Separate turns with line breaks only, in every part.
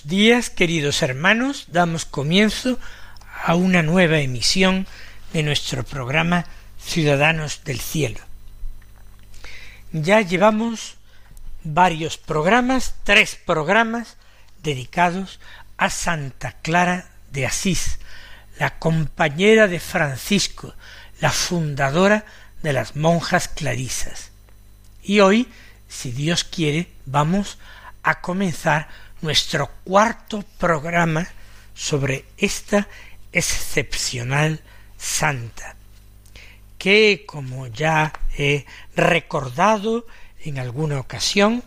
Días, queridos hermanos. Damos comienzo a una nueva emisión de nuestro programa Ciudadanos del Cielo. Ya llevamos varios programas, tres programas dedicados a Santa Clara de Asís, la compañera de Francisco, la fundadora de las monjas clarisas. Y hoy, si Dios quiere, vamos a comenzar nuestro cuarto programa sobre esta excepcional santa, que, como ya he recordado en alguna ocasión,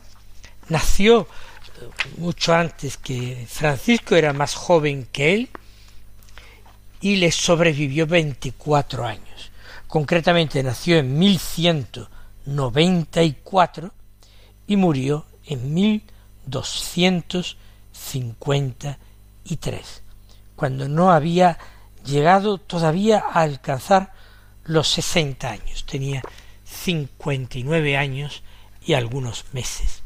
nació eh, mucho antes que Francisco, era más joven que él, y le sobrevivió 24 años. Concretamente nació en 1194 y murió en 1253, cuando no había llegado todavía a alcanzar los sesenta años, tenía cincuenta y nueve años y algunos meses.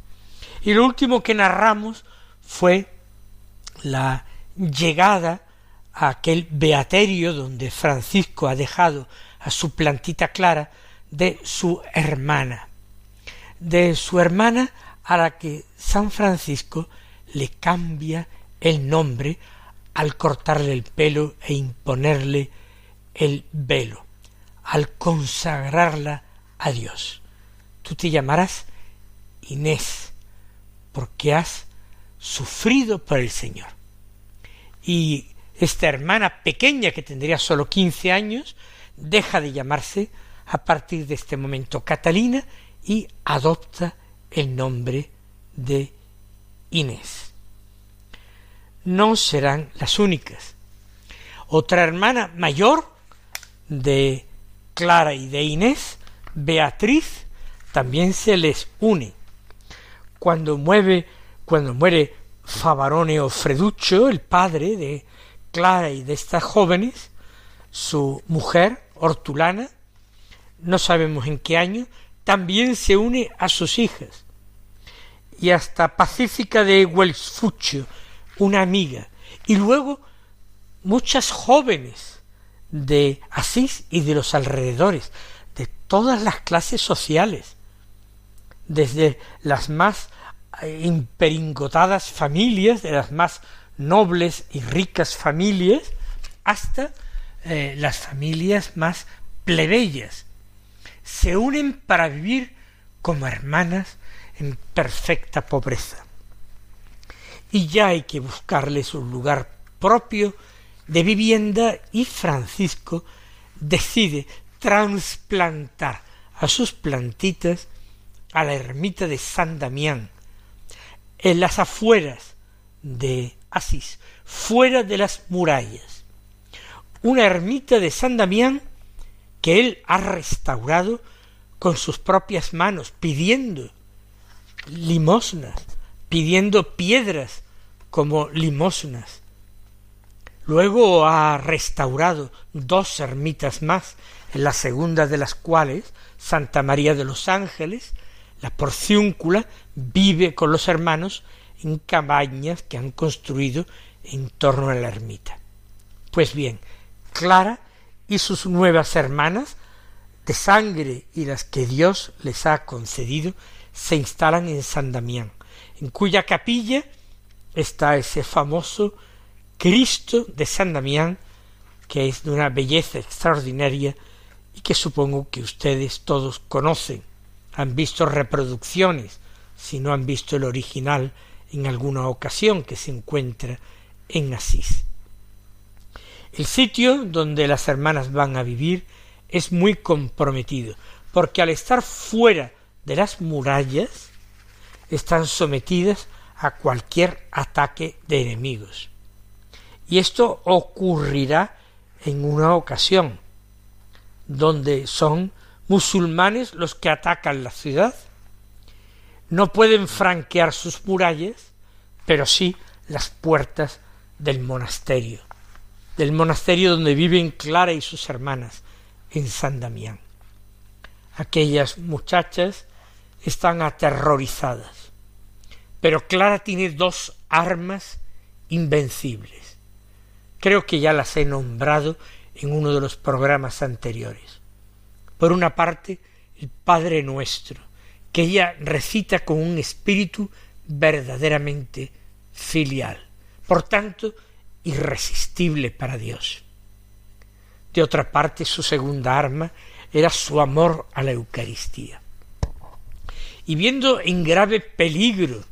Y lo último que narramos fue la llegada a aquel beaterio donde Francisco ha dejado a su plantita clara de su hermana, de su hermana a la que San Francisco le cambia el nombre al cortarle el pelo e imponerle el velo, al consagrarla a Dios. Tú te llamarás Inés, porque has sufrido por el Señor. Y esta hermana pequeña, que tendría solo quince años, deja de llamarse a partir de este momento Catalina y adopta el nombre de Inés. No serán las únicas. Otra hermana mayor de Clara y de Inés, Beatriz, también se les une. Cuando mueve, cuando muere Favaroneo Freduccio, el padre de Clara y de estas jóvenes, su mujer, Hortulana, no sabemos en qué año, también se une a sus hijas y hasta Pacífica de Welsfuccio, una amiga, y luego muchas jóvenes de Asís y de los alrededores, de todas las clases sociales, desde las más eh, imperingotadas familias, de las más nobles y ricas familias, hasta eh, las familias más plebeyas. Se unen para vivir como hermanas en perfecta pobreza. Y ya hay que buscarles un lugar propio de vivienda y Francisco decide trasplantar a sus plantitas a la ermita de San Damián, en las afueras de Asís, fuera de las murallas. Una ermita de San Damián que él ha restaurado con sus propias manos, pidiendo limosnas, pidiendo piedras como limosnas. Luego ha restaurado dos ermitas más, en la segunda de las cuales, Santa María de los Ángeles, la porciúncula, vive con los hermanos en cabañas que han construido en torno a la ermita. Pues bien, Clara y sus nuevas hermanas, de sangre y las que Dios les ha concedido, se instalan en San Damián, en cuya capilla está ese famoso Cristo de San Damián, que es de una belleza extraordinaria y que supongo que ustedes todos conocen, han visto reproducciones, si no han visto el original en alguna ocasión que se encuentra en Asís. El sitio donde las hermanas van a vivir es muy comprometido, porque al estar fuera de las murallas están sometidas a cualquier ataque de enemigos. Y esto ocurrirá en una ocasión, donde son musulmanes los que atacan la ciudad. No pueden franquear sus murallas, pero sí las puertas del monasterio, del monasterio donde viven Clara y sus hermanas, en San Damián. Aquellas muchachas están aterrorizadas, pero Clara tiene dos armas invencibles. Creo que ya las he nombrado en uno de los programas anteriores. Por una parte, el Padre Nuestro, que ella recita con un espíritu verdaderamente filial, por tanto, irresistible para Dios. De otra parte, su segunda arma era su amor a la Eucaristía. Y viendo en grave peligro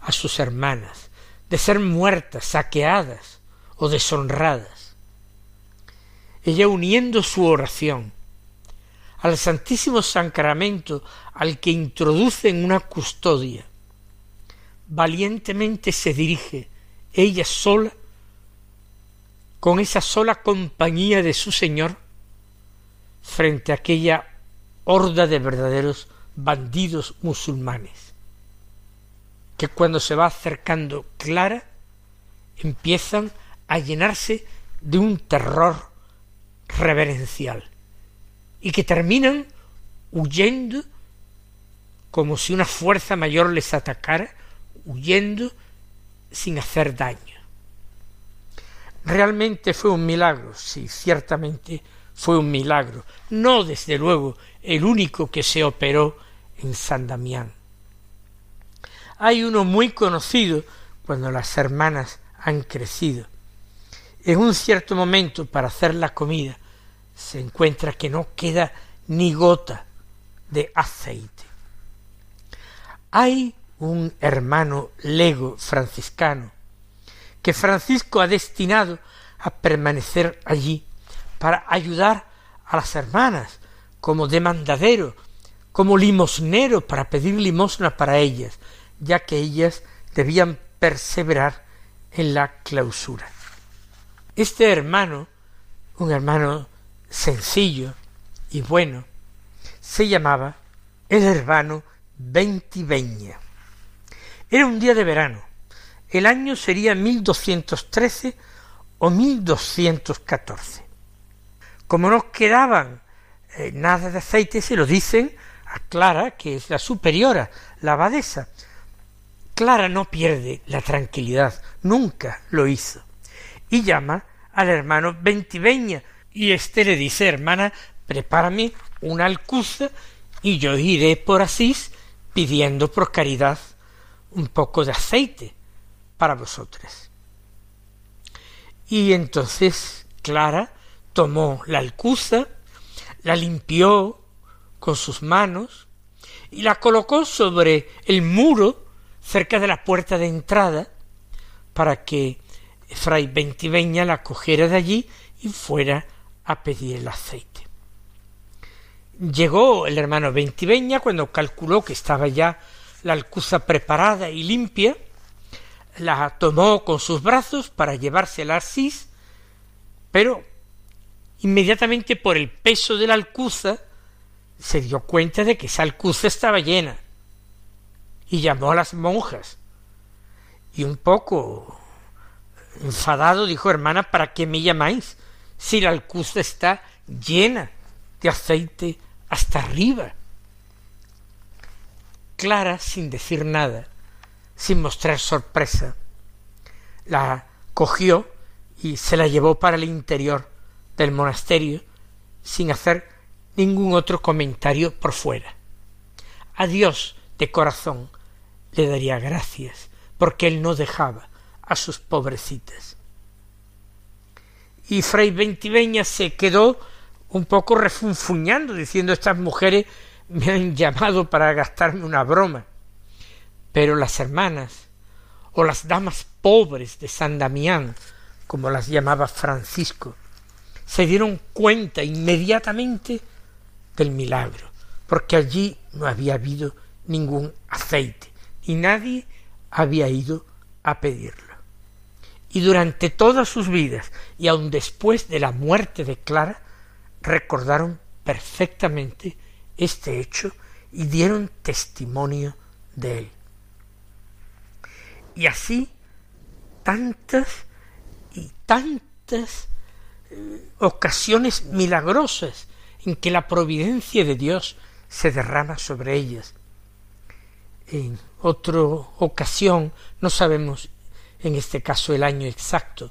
a sus hermanas de ser muertas, saqueadas o deshonradas, ella uniendo su oración al Santísimo Sacramento al que introduce en una custodia, valientemente se dirige ella sola con esa sola compañía de su Señor frente a aquella horda de verdaderos bandidos musulmanes, que cuando se va acercando Clara empiezan a llenarse de un terror reverencial y que terminan huyendo como si una fuerza mayor les atacara, huyendo sin hacer daño. Realmente fue un milagro, sí, ciertamente fue un milagro, no desde luego el único que se operó en San Damián. Hay uno muy conocido cuando las hermanas han crecido. En un cierto momento para hacer la comida se encuentra que no queda ni gota de aceite. Hay un hermano lego franciscano que Francisco ha destinado a permanecer allí para ayudar a las hermanas como demandadero, como limosnero para pedir limosna para ellas, ya que ellas debían perseverar en la clausura. Este hermano, un hermano sencillo y bueno, se llamaba el hermano Ventiveña. Era un día de verano, el año sería 1213 o 1214. Como no quedaban eh, nada de aceite, se lo dicen a Clara, que es la superiora, la abadesa. Clara no pierde la tranquilidad, nunca lo hizo. Y llama al hermano Ventiveña, y éste le dice, hermana, prepárame una alcuza, y yo iré por Asís pidiendo por caridad un poco de aceite para vosotras. Y entonces Clara tomó la alcuza, la limpió con sus manos y la colocó sobre el muro cerca de la puerta de entrada para que Fray Ventiveña la cogiera de allí y fuera a pedir el aceite. Llegó el hermano Ventiveña cuando calculó que estaba ya la alcuza preparada y limpia, la tomó con sus brazos para llevársela a Asís, pero inmediatamente por el peso de la alcuza se dio cuenta de que esa alcuza estaba llena y llamó a las monjas y un poco enfadado dijo hermana ¿para qué me llamáis si la alcuza está llena de aceite hasta arriba? Clara sin decir nada sin mostrar sorpresa, la cogió y se la llevó para el interior del monasterio sin hacer ningún otro comentario por fuera. A Dios de corazón le daría gracias porque él no dejaba a sus pobrecitas. Y Fray Ventiveña se quedó un poco refunfuñando, diciendo estas mujeres me han llamado para gastarme una broma. Pero las hermanas o las damas pobres de San Damián como las llamaba Francisco, se dieron cuenta inmediatamente del milagro, porque allí no había habido ningún aceite y nadie había ido a pedirlo. Y durante todas sus vidas y aun después de la muerte de Clara, recordaron perfectamente este hecho y dieron testimonio de él. Y así tantas y tantas eh, ocasiones milagrosas en que la providencia de Dios se derrama sobre ellas. En otra ocasión, no sabemos en este caso el año exacto,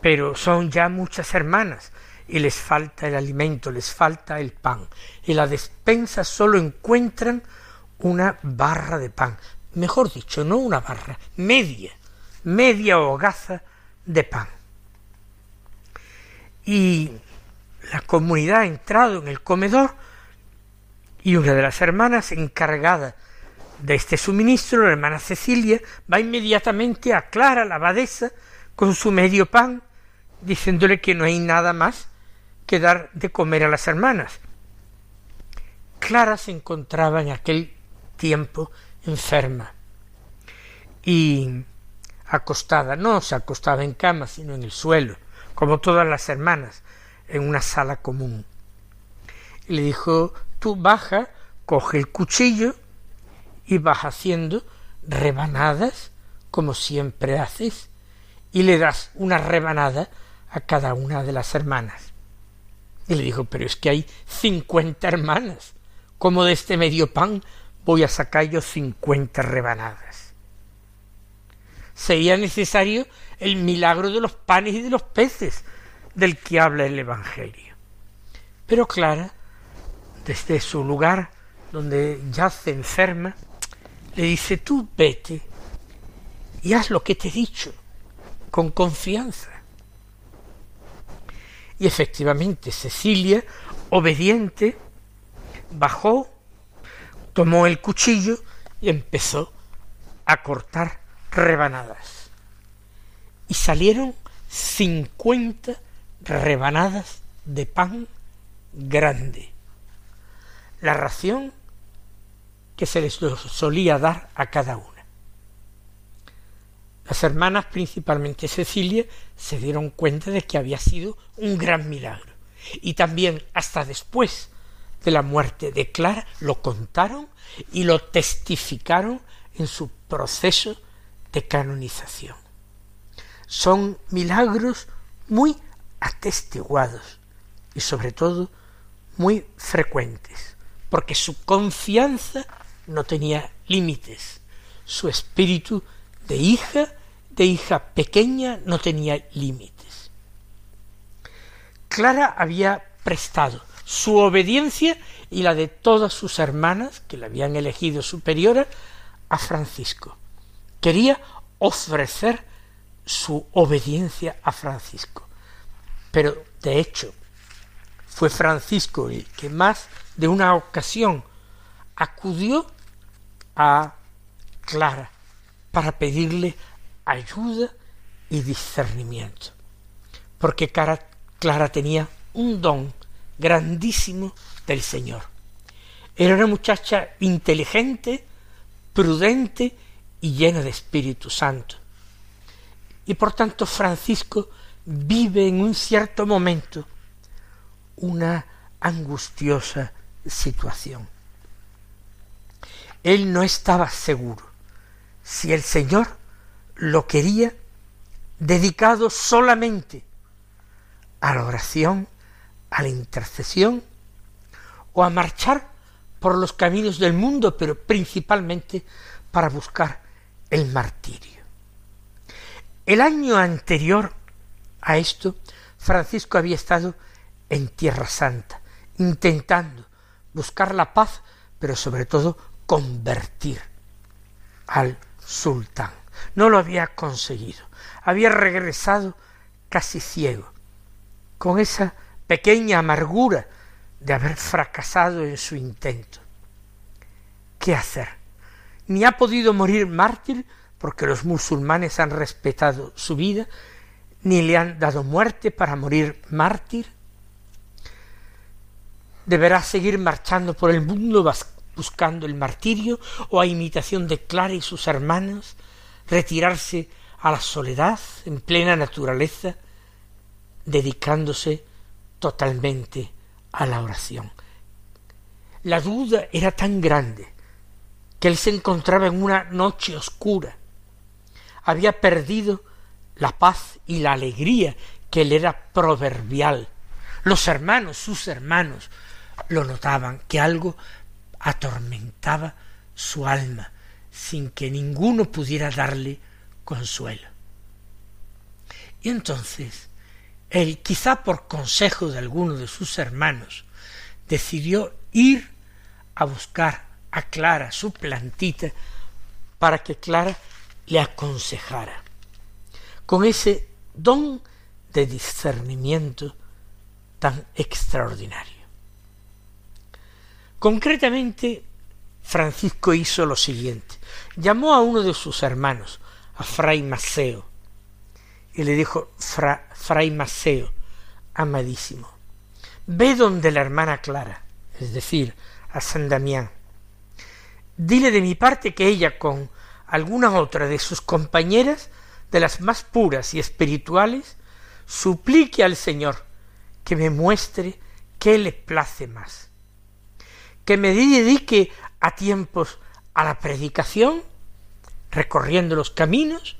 pero son ya muchas hermanas y les falta el alimento, les falta el pan. En la despensa solo encuentran una barra de pan, mejor dicho, no una barra, media, media hogaza de pan. Y la comunidad ha entrado en el comedor y una de las hermanas encargada de este suministro, la hermana Cecilia, va inmediatamente a Clara, la abadesa, con su medio pan, diciéndole que no hay nada más que dar de comer a las hermanas. Clara se encontraba en aquel tiempo enferma y acostada, no se acostaba en cama, sino en el suelo, como todas las hermanas, en una sala común. Y le dijo, tú baja, coge el cuchillo y vas haciendo rebanadas, como siempre haces, y le das una rebanada a cada una de las hermanas. Y le dijo, pero es que hay cincuenta hermanas, como de este medio pan voy a sacar yo cincuenta rebanadas. Sería necesario el milagro de los panes y de los peces del que habla el Evangelio. Pero Clara, desde su lugar donde yace enferma, le dice, tú vete y haz lo que te he dicho, con confianza. Y efectivamente Cecilia, obediente, bajó, tomó el cuchillo y empezó a cortar rebanadas. Y salieron cincuenta rebanadas de pan grande. La ración que se les solía dar a cada una. Las hermanas, principalmente Cecilia, se dieron cuenta de que había sido un gran milagro. Y también hasta después de la muerte de Clara lo contaron y lo testificaron en su proceso de canonización. Son milagros muy atestiguados y sobre todo muy frecuentes, porque su confianza no tenía límites, su espíritu de hija, de hija pequeña, no tenía límites. Clara había prestado su obediencia y la de todas sus hermanas, que la habían elegido superiora, a Francisco. Quería ofrecer su obediencia a Francisco. Pero, de hecho, fue Francisco el que más de una ocasión acudió a Clara para pedirle ayuda y discernimiento. Porque Clara tenía un don grandísimo del Señor. Era una muchacha inteligente, prudente y llena de Espíritu Santo. Y por tanto Francisco vive en un cierto momento una angustiosa situación. Él no estaba seguro si el Señor lo quería dedicado solamente a la oración, a la intercesión, o a marchar por los caminos del mundo, pero principalmente para buscar el martirio. El año anterior a esto, Francisco había estado en Tierra Santa, intentando buscar la paz, pero sobre todo convertir al sultán. No lo había conseguido. Había regresado casi ciego, con esa pequeña amargura de haber fracasado en su intento. ¿Qué hacer? Ni ha podido morir mártir porque los musulmanes han respetado su vida, ni le han dado muerte para morir mártir. Deberá seguir marchando por el mundo buscando el martirio o a imitación de Clara y sus hermanos, retirarse a la soledad en plena naturaleza, dedicándose totalmente a la oración. La duda era tan grande que él se encontraba en una noche oscura. Había perdido la paz y la alegría que le era proverbial. Los hermanos, sus hermanos, lo notaban, que algo atormentaba su alma, sin que ninguno pudiera darle consuelo. Y entonces, él, quizá por consejo de alguno de sus hermanos, decidió ir a buscar a Clara, su plantita, para que Clara le aconsejara. Con ese don de discernimiento tan extraordinario. Concretamente, Francisco hizo lo siguiente. Llamó a uno de sus hermanos, a Fray Maceo, y le dijo, Fray Maceo, amadísimo, ve donde la hermana Clara, es decir, a San Damián. Dile de mi parte que ella con alguna otra de sus compañeras, de las más puras y espirituales, suplique al Señor que me muestre qué le place más. Que me dedique a tiempos a la predicación, recorriendo los caminos,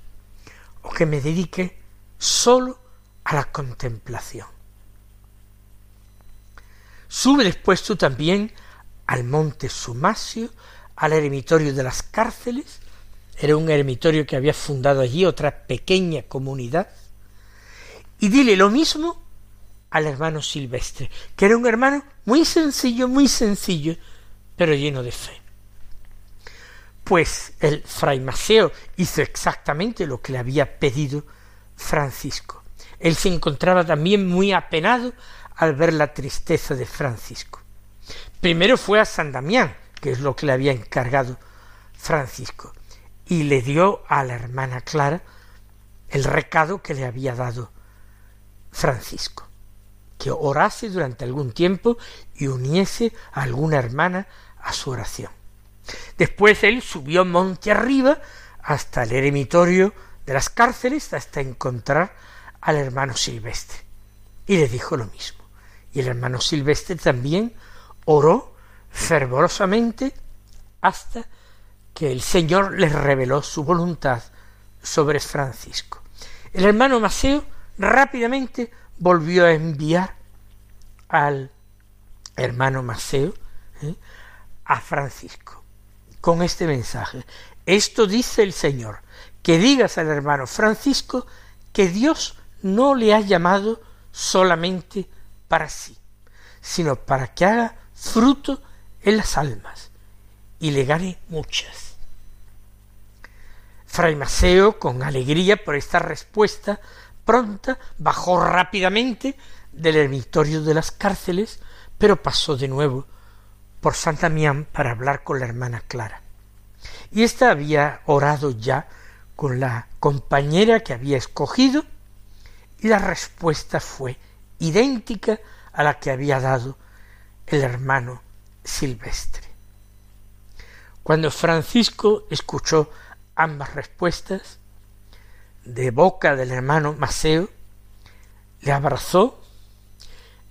o que me dedique solo a la contemplación. Sube después tú también al monte Sumasio, al eremitorio de las cárceles, era un eremitorio que había fundado allí otra pequeña comunidad, y dile lo mismo al hermano Silvestre, que era un hermano muy sencillo, muy sencillo, pero lleno de fe. Pues el fray Maceo hizo exactamente lo que le había pedido Francisco. Él se encontraba también muy apenado al ver la tristeza de Francisco. Primero fue a San Damián, que es lo que le había encargado Francisco, y le dio a la hermana Clara el recado que le había dado Francisco, que orase durante algún tiempo y uniese a alguna hermana a su oración. Después él subió monte arriba hasta el eremitorio de las cárceles hasta encontrar al hermano Silvestre. Y le dijo lo mismo. Y el hermano Silvestre también oró fervorosamente hasta que el Señor le reveló su voluntad sobre Francisco. El hermano Maceo rápidamente volvió a enviar al hermano Maceo ¿eh? a Francisco con este mensaje. Esto dice el Señor, que digas al hermano Francisco que Dios no le ha llamado solamente para sí, sino para que haga fruto en las almas y le gane muchas. Fray Maceo, con alegría por esta respuesta pronta, bajó rápidamente del ermitorio de las cárceles, pero pasó de nuevo por San Damián para hablar con la hermana Clara. Y ésta había orado ya con la compañera que había escogido y la respuesta fue idéntica a la que había dado el hermano Silvestre. Cuando Francisco escuchó ambas respuestas de boca del hermano Maceo, le abrazó,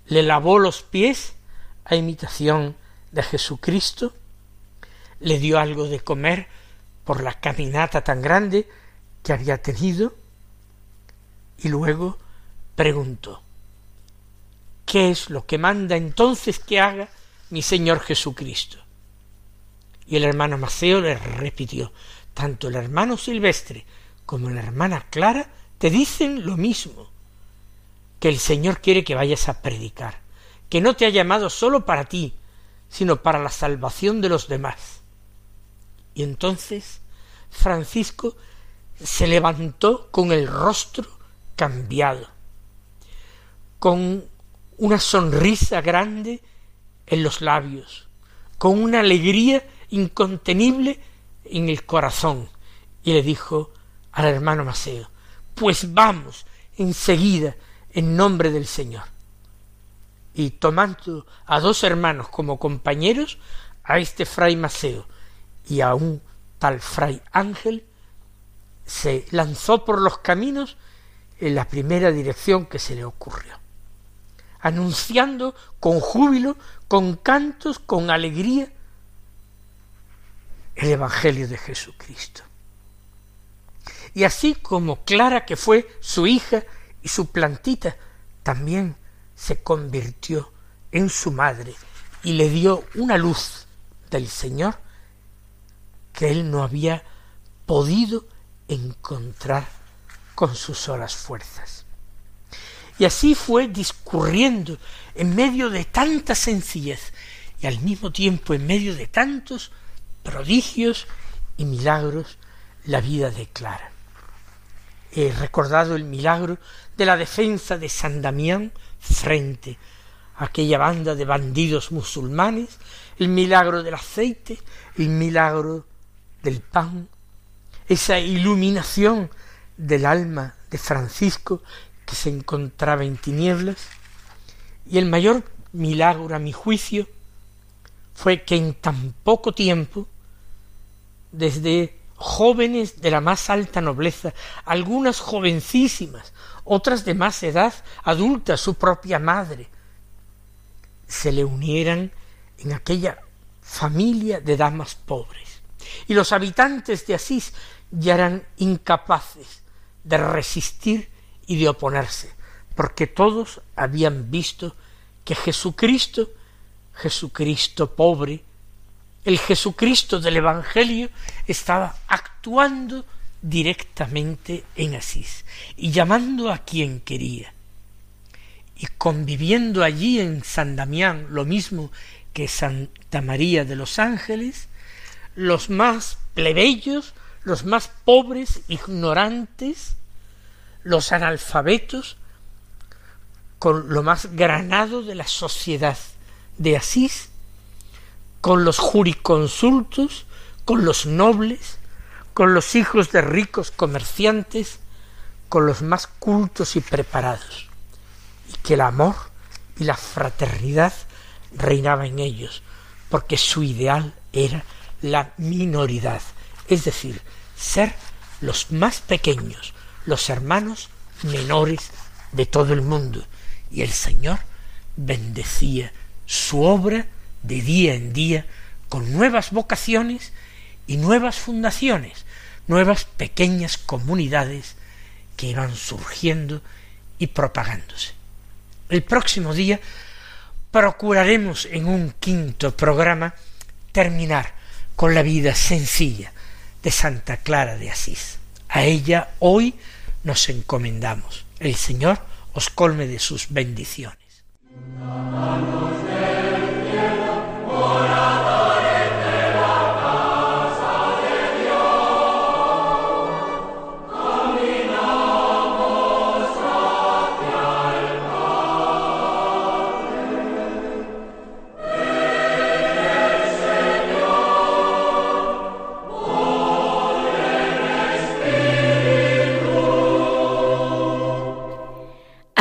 le lavó los pies a imitación de Jesucristo, le dio algo de comer por la caminata tan grande que había tenido, y luego preguntó ¿Qué es lo que manda entonces que haga mi Señor Jesucristo? Y el hermano Maceo le repitió tanto el hermano Silvestre como la hermana Clara te dicen lo mismo, que el Señor quiere que vayas a predicar, que no te ha llamado solo para ti, sino para la salvación de los demás. Y entonces Francisco se levantó con el rostro cambiado, con una sonrisa grande en los labios, con una alegría incontenible en el corazón, y le dijo al hermano Maceo, pues vamos, enseguida en nombre del Señor. Y tomando a dos hermanos como compañeros, a este fray Maceo y a un tal fray Ángel, se lanzó por los caminos en la primera dirección que se le ocurrió, anunciando con júbilo, con cantos, con alegría, el Evangelio de Jesucristo. Y así como Clara, que fue su hija y su plantita, también se convirtió en su madre y le dio una luz del Señor que él no había podido encontrar con sus solas fuerzas. Y así fue discurriendo en medio de tanta sencillez y al mismo tiempo en medio de tantos prodigios y milagros la vida de Clara. He recordado el milagro de la defensa de San Damián frente a aquella banda de bandidos musulmanes, el milagro del aceite, el milagro del pan, esa iluminación del alma de Francisco que se encontraba en tinieblas, y el mayor milagro a mi juicio fue que en tan poco tiempo, desde jóvenes de la más alta nobleza, algunas jovencísimas, otras de más edad adulta, su propia madre, se le unieran en aquella familia de damas pobres. Y los habitantes de Asís ya eran incapaces de resistir y de oponerse, porque todos habían visto que Jesucristo, Jesucristo pobre, el Jesucristo del Evangelio, estaba actuando directamente en Asís y llamando a quien quería y conviviendo allí en San Damián lo mismo que Santa María de los Ángeles, los más plebeyos los más pobres, ignorantes, los analfabetos, con lo más granado de la sociedad de Asís, con los juriconsultos, con los nobles, con los hijos de ricos comerciantes, con los más cultos y preparados, y que el amor y la fraternidad reinaba en ellos, porque su ideal era la minoridad, es decir, ser los más pequeños, los hermanos menores de todo el mundo. Y el Señor bendecía su obra de día en día con nuevas vocaciones y nuevas fundaciones, nuevas pequeñas comunidades que iban surgiendo y propagándose. El próximo día procuraremos en un quinto programa terminar con la vida sencilla de Santa Clara de Asís. A ella hoy nos encomendamos. El Señor os colme de sus bendiciones.